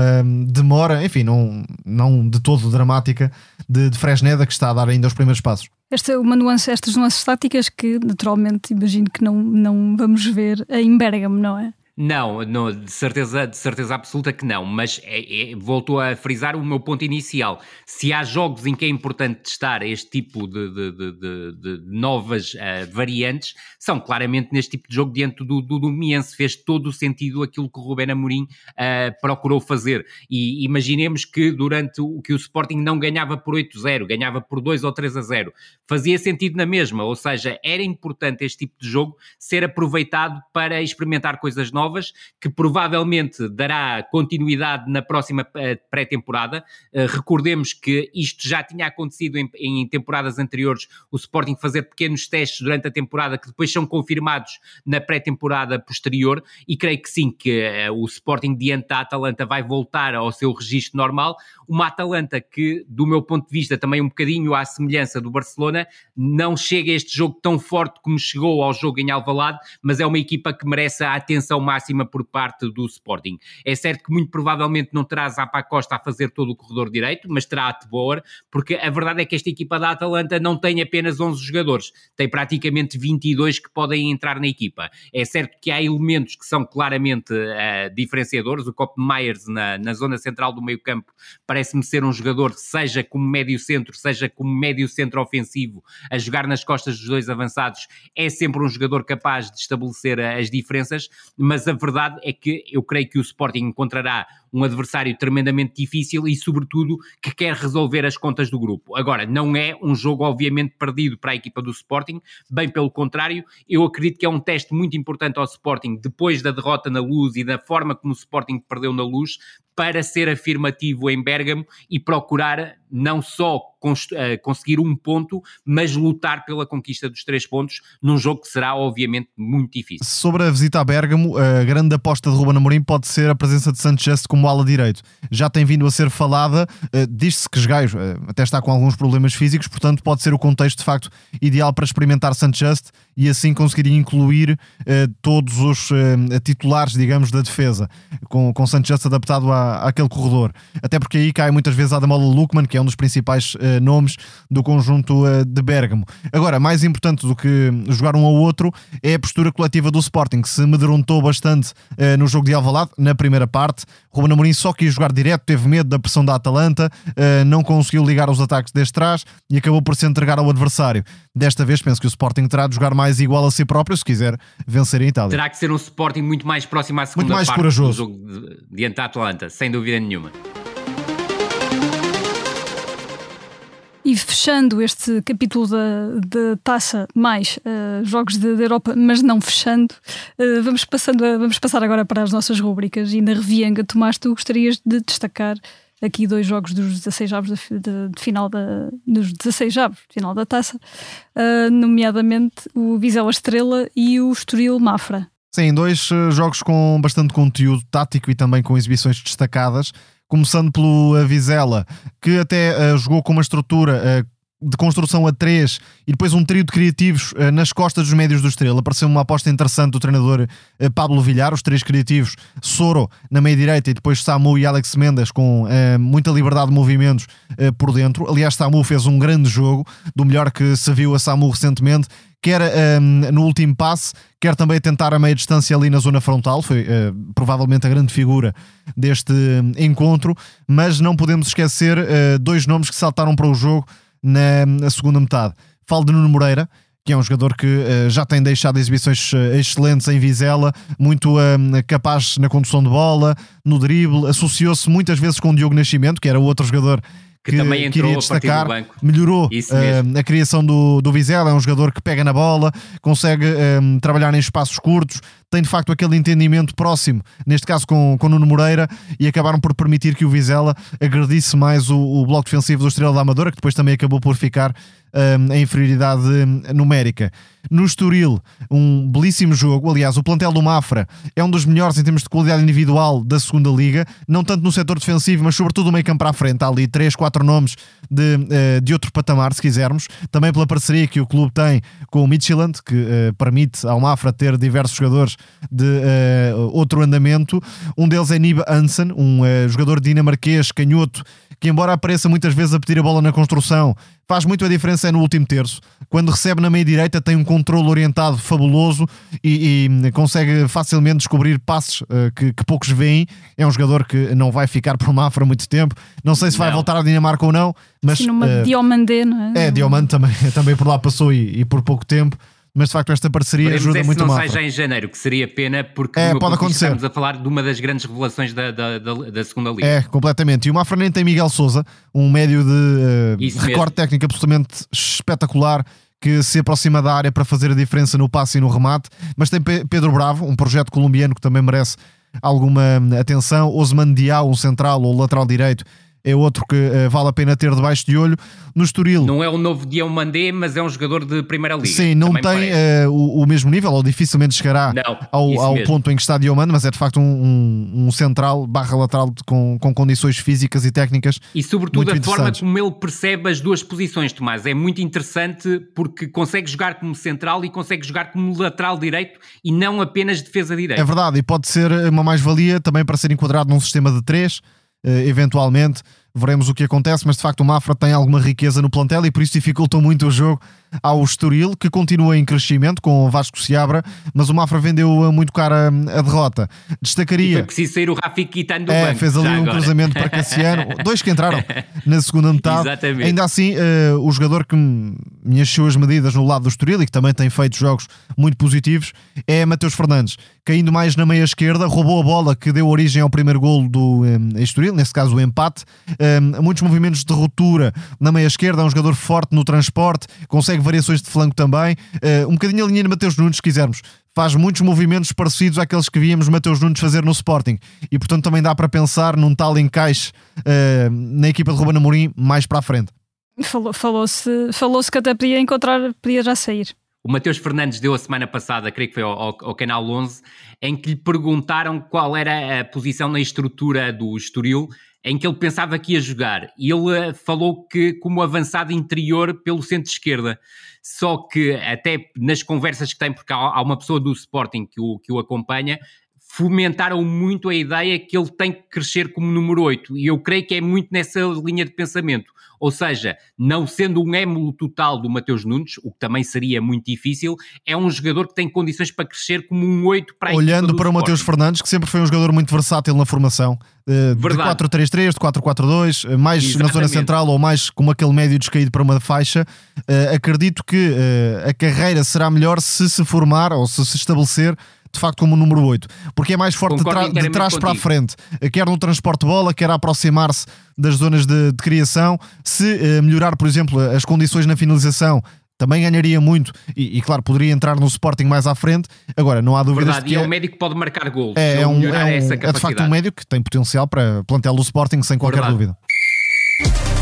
demora, enfim, não, não de todo dramática, de, de Fresneda, que está a dar ainda os primeiros passos. Esta é uma nuance, estas nuances táticas que naturalmente imagino que não, não vamos ver em Bergamo, não é? Não, de, certeza, de certeza absoluta que não, mas é, é, voltou a frisar o meu ponto inicial. Se há jogos em que é importante testar este tipo de, de, de, novas uh, variantes, são claramente neste tipo de jogo diante do, do Domiense. Fez todo o sentido aquilo que o Rubén Amorim uh, procurou fazer. E imaginemos que durante o que o Sporting não ganhava por 8-0, ganhava por 2 ou 3 a 0. Fazia sentido na mesma, ou seja, era importante este tipo de jogo ser aproveitado para experimentar coisas novas novas, que provavelmente dará continuidade na próxima eh, pré-temporada. Eh, recordemos que isto já tinha acontecido em, em, temporadas anteriores, o Sporting fazer pequenos testes durante a temporada que depois são confirmados na pré-temporada posterior e creio que sim, que eh, o Sporting diante da Atalanta vai voltar ao seu registro normal. Uma Atalanta que, do meu ponto de vista, também um bocadinho à semelhança do Barcelona, não chega a este jogo tão forte como chegou ao jogo em Alvalade, mas é uma equipa que merece a atenção máxima por parte do Sporting. É certo que muito provavelmente não terá Zapa Costa a fazer todo o corredor direito, mas terá a Teboer, porque a verdade é que esta equipa da Atalanta não tem apenas 11 jogadores, tem praticamente 22 que podem entrar na equipa. É certo que há elementos que são claramente uh, diferenciadores, o Cop Myers na, na zona central do meio campo parece-me ser um jogador, seja como médio centro, seja como médio centro ofensivo, a jogar nas costas dos dois avançados, é sempre um jogador capaz de estabelecer as diferenças, mas a verdade é que eu creio que o Sporting encontrará um adversário tremendamente difícil e, sobretudo, que quer resolver as contas do grupo. Agora, não é um jogo, obviamente, perdido para a equipa do Sporting, bem pelo contrário, eu acredito que é um teste muito importante ao Sporting, depois da derrota na luz e da forma como o Sporting perdeu na luz, para ser afirmativo em Bergamo e procurar não só uh, conseguir um ponto, mas lutar pela conquista dos três pontos num jogo que será obviamente muito difícil. Sobre a visita a Bergamo, a grande aposta de Ruben Amorim pode ser a presença de Sanchez como ala direito. Já tem vindo a ser falada, uh, diz-se que Gaio uh, até está com alguns problemas físicos, portanto pode ser o contexto de facto ideal para experimentar Sanchez e assim conseguir incluir todos os titulares, digamos, da defesa, com, com Sanchez adaptado à, àquele corredor. Até porque aí cai muitas vezes a Adamola Lukman, que é um dos principais uh, nomes do conjunto uh, de Bergamo. Agora, mais importante do que jogar um ao outro é a postura coletiva do Sporting, que se amedrontou bastante uh, no jogo de Alvalade, na primeira parte. Ruben Amorim só quis jogar direto, teve medo da pressão da Atalanta, não conseguiu ligar os ataques desde trás e acabou por se entregar ao adversário. Desta vez penso que o Sporting terá de jogar mais igual a si próprio se quiser vencer a Itália. Terá que ser um Sporting muito mais próximo à segunda muito mais parte corajoso. do jogo diante da Atalanta, sem dúvida nenhuma. E fechando este capítulo da, da taça, mais uh, jogos da Europa, mas não fechando, uh, vamos, passando a, vamos passar agora para as nossas rubricas. E na Revianga, Tomás, tu gostarias de destacar aqui dois jogos dos 16 avos de, de, de, final da, dos 16 avos final da taça, uh, nomeadamente o Vizela Estrela e o Estoril Mafra. Sim, dois jogos com bastante conteúdo tático e também com exibições destacadas começando pelo Vizela, que até uh, jogou com uma estrutura uh, de construção a três e depois um trio de criativos uh, nas costas dos médios do Estrela. Pareceu uma aposta interessante do treinador Pablo Villar, os três criativos, Soro na meia direita e depois Samu e Alex Mendes com muita liberdade de movimentos por dentro. Aliás, Samu fez um grande jogo, do melhor que se viu a Samu recentemente quer um, no último passe, quer também tentar a meia distância ali na zona frontal, foi uh, provavelmente a grande figura deste hum, encontro, mas não podemos esquecer uh, dois nomes que saltaram para o jogo na, na segunda metade. Falo de Nuno Moreira, que é um jogador que uh, já tem deixado exibições uh, excelentes em Vizela, muito uh, capaz na condução de bola, no drible, associou-se muitas vezes com o Diogo Nascimento, que era outro jogador que, que também entrou queria destacar, melhorou uh, a criação do, do Vizela, é um jogador que pega na bola, consegue um, trabalhar em espaços curtos, tem de facto aquele entendimento próximo, neste caso com, com Nuno Moreira, e acabaram por permitir que o Vizela agredisse mais o, o bloco defensivo do Estrela da Amadora, que depois também acabou por ficar um, em inferioridade numérica. No Estoril, um belíssimo jogo. Aliás, o plantel do Mafra é um dos melhores em termos de qualidade individual da segunda Liga, não tanto no setor defensivo, mas sobretudo o meio campo para a frente. Há ali 3, 4 nomes de, uh, de outro patamar, se quisermos. Também pela parceria que o clube tem com o Midtjylland, que uh, permite ao Mafra ter diversos jogadores de uh, outro andamento. Um deles é Niba Hansen, um jogador dinamarquês canhoto que embora apareça muitas vezes a pedir a bola na construção, faz muito a diferença é no último terço. Quando recebe na meia direita tem um controle orientado fabuloso e, e consegue facilmente descobrir passes uh, que, que, poucos veem. É um jogador que não vai ficar por Mafra muito tempo. Não sei se vai não. voltar à Dinamarca ou não, mas... Sim, numa uh, Diomandé, não é? É, Diomande também, <laughs> também por lá passou e, e por pouco tempo mas de facto esta parceria ajuda muito mais. não sai já em janeiro, que seria pena, porque é, pode acontecer. estamos a falar de uma das grandes revelações da, da, da, da segunda liga. É, completamente. E o Mafra nem tem Miguel Souza, um médio de uh, recorde técnico absolutamente espetacular que se aproxima da área para fazer a diferença no passe e no remate, mas tem Pedro Bravo, um projeto colombiano que também merece alguma atenção, Osman Diao, um central ou lateral direito, é outro que uh, vale a pena ter debaixo de olho. No Estoril. Não é o novo Diomandé, mas é um jogador de primeira liga. Sim, não tem uh, o, o, mesmo nível, ou dificilmente chegará não, ao, ao ponto em que está Diomande, mas é de facto um, um, um central barra lateral com, com condições físicas e técnicas. E sobretudo a forma como ele percebe as duas posições, Tomás. É muito interessante porque consegue jogar como central e consegue jogar como lateral direito e não apenas defesa direita. É verdade, e pode ser uma mais-valia também para ser enquadrado num sistema de três eventualmente veremos o que acontece, mas de facto o Mafra tem alguma riqueza no plantel e por isso dificultou muito o jogo ao Estoril, que continua em crescimento com o Vasco Seabra, mas o Mafra vendeu muito cara a derrota. Destacaria. E foi preciso sair o Rafi Quitano do é, banco. Fez ali um agora. cruzamento para Cassiano, <laughs> dois que entraram na segunda metade. Exatamente. Ainda assim, uh, o jogador que me encheu as medidas no lado do Estoril e que também tem feito jogos muito positivos é Mateus Fernandes, caindo mais na meia esquerda, roubou a bola que deu origem ao primeiro golo do um, Estoril, nesse caso o empate. Um, muitos movimentos de ruptura na meia esquerda, é um jogador forte no transporte, consegue variações de flanco também. Uh, um bocadinho a linha de Mateus Nunes, se quisermos. Faz muitos movimentos parecidos àqueles que víamos Mateus Nunes fazer no Sporting. E portanto também dá para pensar num tal encaixe uh, na equipa de Ruben Amorim mais para a frente. Falou-se falou que até podia encontrar, podia já sair. O Mateus Fernandes deu a semana passada, creio que foi ao, ao, Canal 11, em que lhe perguntaram qual era a posição na estrutura do Estoril em que ele pensava que ia jogar. E ele eh, falou que como avançado interior pelo centro-esquerda. Só que até nas conversas que tem, porque há uma pessoa do Sporting que o, que o acompanha, fomentaram muito a ideia que ele tem que crescer como número 8. E eu creio que é muito nessa linha de pensamento. Ou seja, não sendo um émulo total do Mateus Nunes, o que também seria muito difícil, é um jogador que tem condições para crescer como um 8 para a Olhando para o Mateus Fernandes, que sempre foi um jogador muito versátil na formação, eh, de 4-3-3, de 4-4-2, eh, mais Exatamente. na zona central ou mais como aquele médio descaído para uma faixa, uh, acredito que a carreira será melhor se se formar ou se se estabelecer de facto como o número 8, porque é mais forte de, de, trás para a frente, quer no transporte de bola, quer aproximar-se das zonas de, de criação. Se uh, melhorar, por exemplo, as condições na finalização, também ganharia muito e, e, claro, poderia entrar no Sporting mais à frente. Agora, não há dúvidas Verdade, que e é, um médico que pode marcar gols. É, é, um, é, um, é de facto um médico que tem potencial para plantel do Sporting, sem qualquer Verdade. dúvida.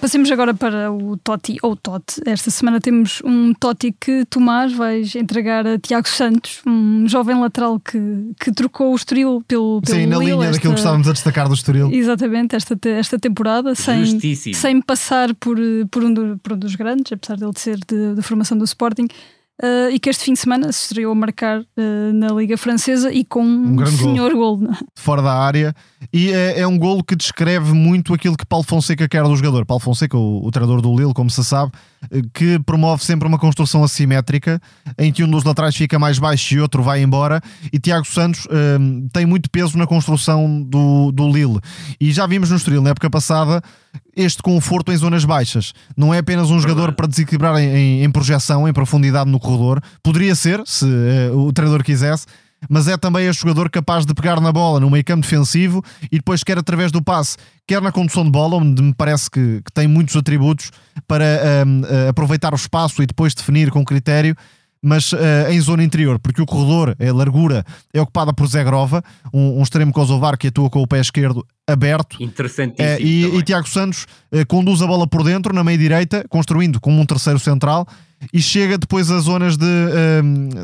Passemos agora para o Totti ou Totti. Esta semana temos um Totti que Tomás vais entregar a Tiago Santos, um jovem lateral que, que trocou o Estoril pelo, pelo Sim, na Lille, linha esta... daquilo que estávamos a destacar do Estoril. Exatamente, esta, esta temporada, sem, sem passar por, por, um do, por um dos grandes, apesar dele ser de, de formação do Sporting. Uh, e que este fim de semana se estreou a marcar uh, na Liga Francesa e com um, um senhor gol. golo. Fora da área. E é, é, um golo que descreve muito aquilo que Paulo Fonseca quer do jogador. Paulo Fonseca, o, o treinador do Lille, como se sabe, que promove sempre uma construção assimétrica em que um dos laterais fica mais baixo e outro vai embora. E Tiago Santos tem muito peso na construção do, do Lille. E já vimos no Estoril, na época passada, este conforto em zonas baixas. Não é apenas um jogador para desequilibrar em, em, em projeção, em profundidade no corredor. Poderia ser, se uh, o treinador quisesse, mas é também este jogador capaz de pegar na bola no meio campo defensivo e depois, quer através do passe, quer na condução de bola, onde me parece que, que tem muitos atributos para um, uh, aproveitar o espaço e depois definir com critério mas uh, em zona interior, porque o corredor, a largura, é ocupada por Zé Grova, um, um extremo kosovar que atua com o pé esquerdo aberto. Interessantíssimo. Uh, e, e, Tiago Santos uh, conduz a bola por dentro, na meia direita, construindo como um terceiro central, e chega depois a zonas de,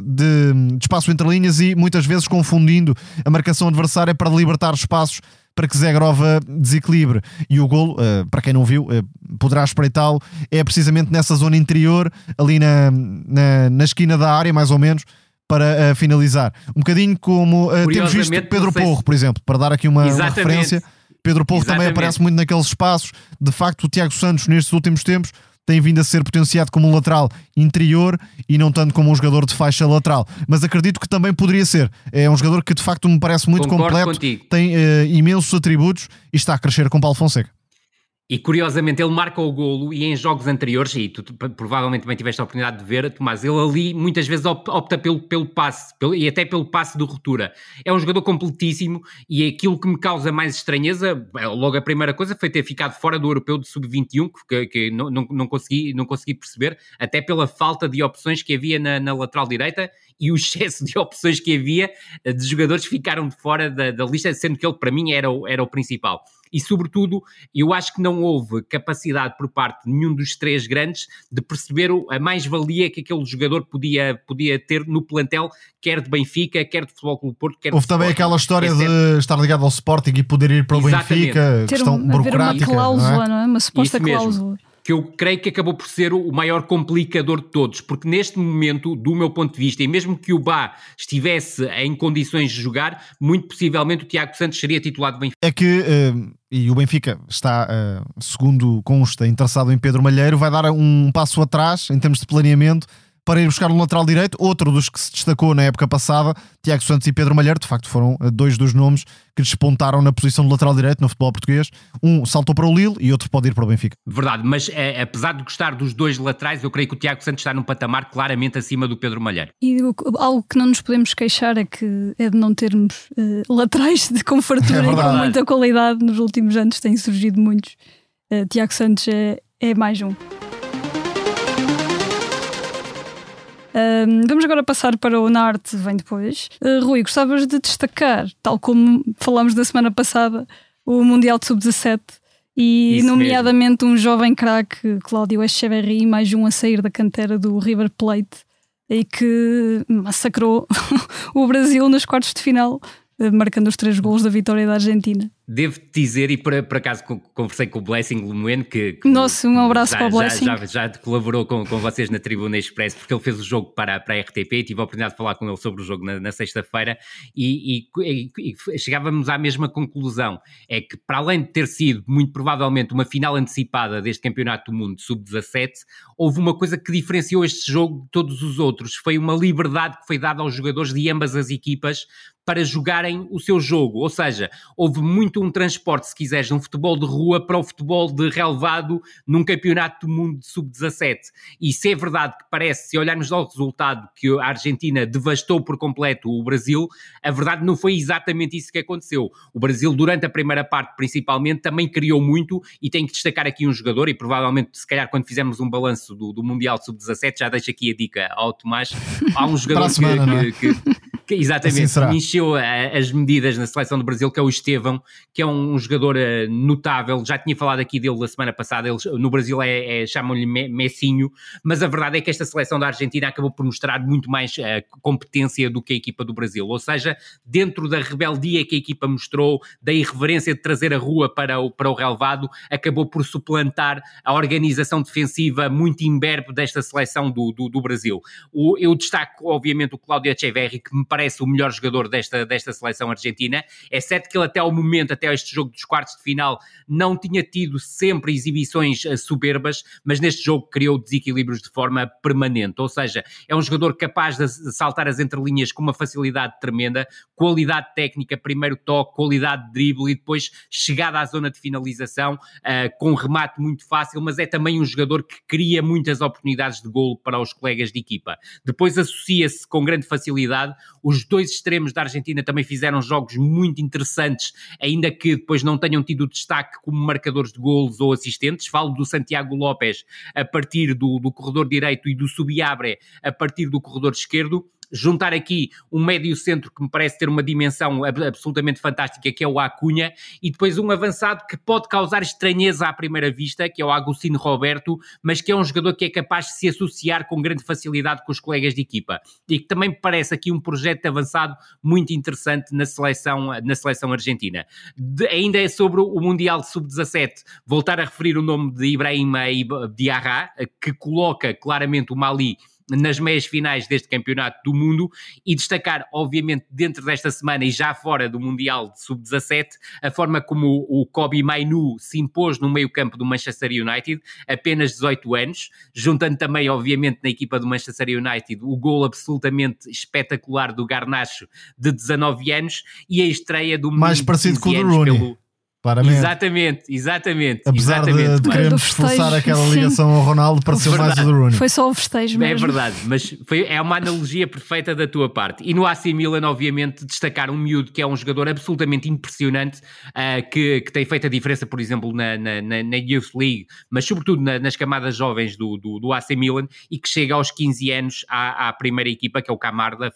de, de espaço entre linhas e muitas vezes confundindo a marcação adversária para libertar espaços para que Zé Grova desequilibre. E o golo, uh, para quem não viu, uh, poderá espreitá-lo, é precisamente nessa zona interior, ali na, na, na esquina da área, mais ou menos, para uh, finalizar. Um bocadinho como temos visto Pedro Porro, por exemplo, para dar aqui uma, uma referência. Pedro Porro também aparece muito naqueles espaços. De facto, o Tiago Santos, nestes últimos tempos, tem vindo a ser potenciado como um lateral interior e não tanto como um jogador de faixa lateral. Mas acredito que também poderia ser. É um jogador que de facto me parece muito Concordo completo, contigo. tem uh, imensos atributos e está a crescer com Paulo Fonseca. E curiosamente ele marca o golo e em jogos anteriores, e tu provavelmente também tiveste a oportunidade de ver, Tomás, ele ali muitas vezes opta pelo, pelo passe pelo, e até pelo passe de ruptura. É um jogador completíssimo e aquilo que me causa mais estranheza, é, logo a primeira coisa foi ter ficado fora do europeu de sub-21, que, que não, não, não, consegui, não consegui perceber, até pela falta de opções que havia na, na lateral direita e o <laughs> excesso de opções que havia de jogadores que ficaram de fora da, da lista, sendo que ele para mim era o, era o principal e, sobretudo, eu acho que não houve capacidade por parte de nenhum dos três grandes de perceber a mais-valia que aquele jogador podia, podia ter no plantel, quer de Benfica, quer de Futebol Clube Porto, quer Houve também Sporting. aquela história de estar ligado ao Sporting e poder ir para o Exatamente. Benfica, ter questão um, burocrática. Uma cláusula, não é? Não é? Uma suposta cláusula que eu creio que acabou por ser o maior complicador de todos, porque neste momento, do meu ponto de vista, e mesmo que o Bá estivesse em condições de jogar, muito possivelmente o Tiago Santos seria titular do Benfica. É que, uh, e o Benfica está, uh, segundo consta, interessado em Pedro Malheiro, vai dar um passo atrás em termos de planeamento para ir buscar um lateral direito. Outro dos que se destacou na época passada, Tiago Santos e Pedro Malheiro, de facto foram eh, dois dos nomes que despontaram na posição de lateral direito no futebol português. Um saltou para o Lille e outro pode ir para o Benfica. Verdade, mas é, apesar de gostar dos dois laterais, eu creio que o Tiago Santos está num patamar claramente acima do Pedro Malheiro. E algo que não nos podemos queixar é que é de não termos uh, laterais de confortura <laughs> é com muita qualidade. Nos últimos anos têm surgido muitos. Uh, Tiago Santos é, é mais um. Vamos agora passar para o Narte, vem depois. Uh, Rui, gostavas de destacar, tal como falámos da semana passada, o Mundial de Sub-17 e, Isso nomeadamente, mesmo. um jovem craque, Cláudio Echeverri, mais um a sair da cantera do River Plate e que massacrou <laughs> o Brasil nos quartos de final, uh, marcando os três gols da vitória da Argentina. Devo dizer, e por, por acaso conversei com o Blessing Lemoen, que, que Nossa, um abraço já, para o Blessing. Já, já, já, colaborou com, com vocês na Tribuna Express, porque ele fez o jogo para, para a RTP e tive a oportunidade de falar com ele sobre o jogo na, na sexta-feira e, e, e, chegávamos à mesma conclusão: é que, para além de ter sido muito provavelmente uma final antecipada deste Campeonato do Mundo Sub-17, houve uma coisa que diferenciou este jogo de todos os outros: foi uma liberdade que foi dada aos jogadores de ambas as equipas para jogarem o seu jogo, ou seja, houve muito um transporte, se quiseres, de um futebol de rua para o futebol de relevado num campeonato do mundo de sub-17. E se é verdade que parece, se olharmos ao resultado, que a Argentina devastou por completo o Brasil, a verdade não foi exatamente isso que aconteceu. O Brasil, durante a primeira parte, principalmente, também criou muito e tem que destacar aqui um jogador, e provavelmente, se calhar, quando fizermos um balanço do, do Mundial Sub-17, já deixo aqui a dica ao Tomás. Há um <laughs> jogador semana, que, que, que, exatamente assim encheu as medidas na seleção do Brasil, que é o Estevão, que é um jogador uh, notável, já tinha falado aqui dele la semana passada, eles, no Brasil é, é chamam-lhe Messinho, mas a verdade é que esta seleção da Argentina acabou por mostrar muito mais uh, competência do que a equipa do Brasil, ou seja, dentro da rebeldia que a equipa mostrou, da irreverência de trazer a rua para o, para o relevado, acabou por suplantar a organização defensiva muito imberbe desta seleção do, do, do Brasil. O, eu destaco, obviamente, o Cláudio Echeverri, que me parece parece o melhor jogador desta, desta seleção argentina. É certo que ele até ao momento, até este jogo dos quartos de final, não tinha tido sempre exibições uh, soberbas, mas neste jogo criou desequilíbrios de forma permanente. Ou seja, é um jogador capaz de saltar as entrelinhas com uma facilidade tremenda, qualidade técnica, primeiro toque, qualidade de drible e depois chegada à zona de finalização uh, com um remate muito fácil, mas é também um jogador que cria muitas oportunidades de golo para os colegas de equipa. Depois associa-se com grande facilidade. Os dois extremos da Argentina também fizeram jogos muito interessantes, ainda que depois não tenham tido destaque como marcadores de golos ou assistentes. Falo do Santiago Lopes a partir do, do corredor direito e do Subiabre a partir do corredor esquerdo juntar aqui um médio centro que me parece ter uma dimensão absolutamente fantástica, que é o Acunha, e depois um avançado que pode causar estranheza à primeira vista, que é o Agostinho Roberto, mas que é um jogador que é capaz de se associar com grande facilidade com os colegas de equipa. E que também me parece aqui um projeto avançado muito interessante na seleção, na seleção argentina. De, ainda é sobre o Mundial de Sub-17, voltar a referir o nome de Ibrahim Diarra, que coloca claramente o Mali nas meias finais deste campeonato do mundo e destacar, obviamente, dentro desta semana e já fora do Mundial de Sub-17, a forma como o Kobe Mainu se impôs no meio-campo do Manchester United, apenas 18 anos, juntando também, obviamente, na equipa do Manchester United o gol absolutamente espetacular do Garnacho de 19 anos e a estreia do mais parecido com o do Rooney. Pelo, Claramente. Exatamente, exatamente. Apesar exatamente. de, de queremos forçar aquela ligação sim. ao Ronaldo, pareceu mais o do Rooney. Foi só o festejo mesmo. É verdade, mas foi, é uma analogia perfeita da tua parte. E no AC Milan, obviamente, destacar um miúdo que é um jogador absolutamente impressionante, uh, que, que tem feito a diferença, por exemplo, na, na, na Youth League, mas sobretudo na, nas camadas jovens do, do, do, AC Milan, e que chega aos 15 anos à, à primeira equipa, que é o Camarda,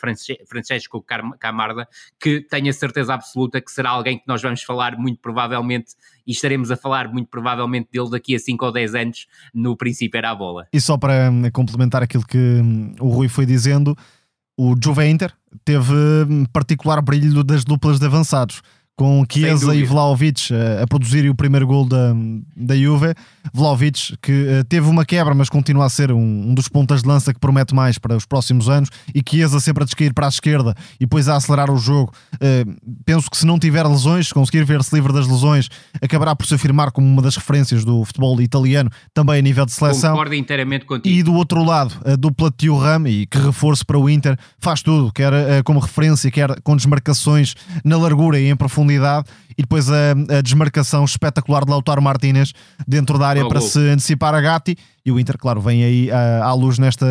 Francesco Camarda, que tenho a certeza absoluta que será alguém que nós vamos falar muito provavelmente provavelmente, e estaremos a falar muito provavelmente dele daqui a 5 ou 10 anos, no princípio era a bola. E só para hum, complementar aquilo que hum, o Rui foi dizendo, o Juve Inter teve hum, particular brilho das duplas de avançados com Chiesa e Vlaovic uh, a produzirem o primeiro gol da, da Juve. Vlaovic, que uh, teve uma quebra, mas continua a ser um, um, dos pontas de lança que promete mais para os próximos anos. E Chiesa sempre a descair para a esquerda e depois a acelerar o jogo. Uh, penso que se não tiver lesões, se conseguir ver-se livre das lesões, acabará por se afirmar como uma das referências do futebol italiano, também a nível de seleção. Concordo inteiramente contigo. E do outro lado, a dupla Thuram, e que reforço para o Inter, faz tudo, quer como referência, quer com desmarcações na largura e em profundidade profundidade e depois a, a desmarcação espetacular de Lautaro Martínez dentro da área oh, para se antecipar a Gatti. E o Inter, claro, vem aí à, à luz nesta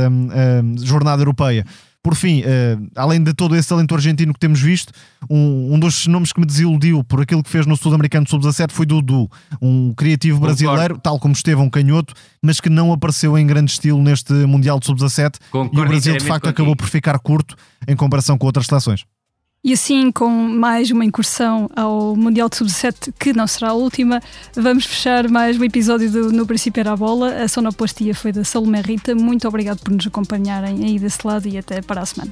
jornada europeia. Por fim, uh, além de todo esse talento argentino que temos visto, um, um dos nomes que me desiludiu por aquilo que fez no Sul-Americano Sub-17 foi Dudu, um criativo brasileiro, tal como Estevão Canhoto, mas que não apareceu em grande estilo neste Mundial de Sub-17 e o Brasil de facto acabou por ficar curto em comparação com outras seleções. E assim, com mais uma incursão ao Mundial de Sub-17, que não será a última, vamos fechar mais um episódio do No Princípio Era a Bola. A sonoplastia foi da Salomé Rita. Muito obrigado por nos acompanharem aí desse lado e até para a semana.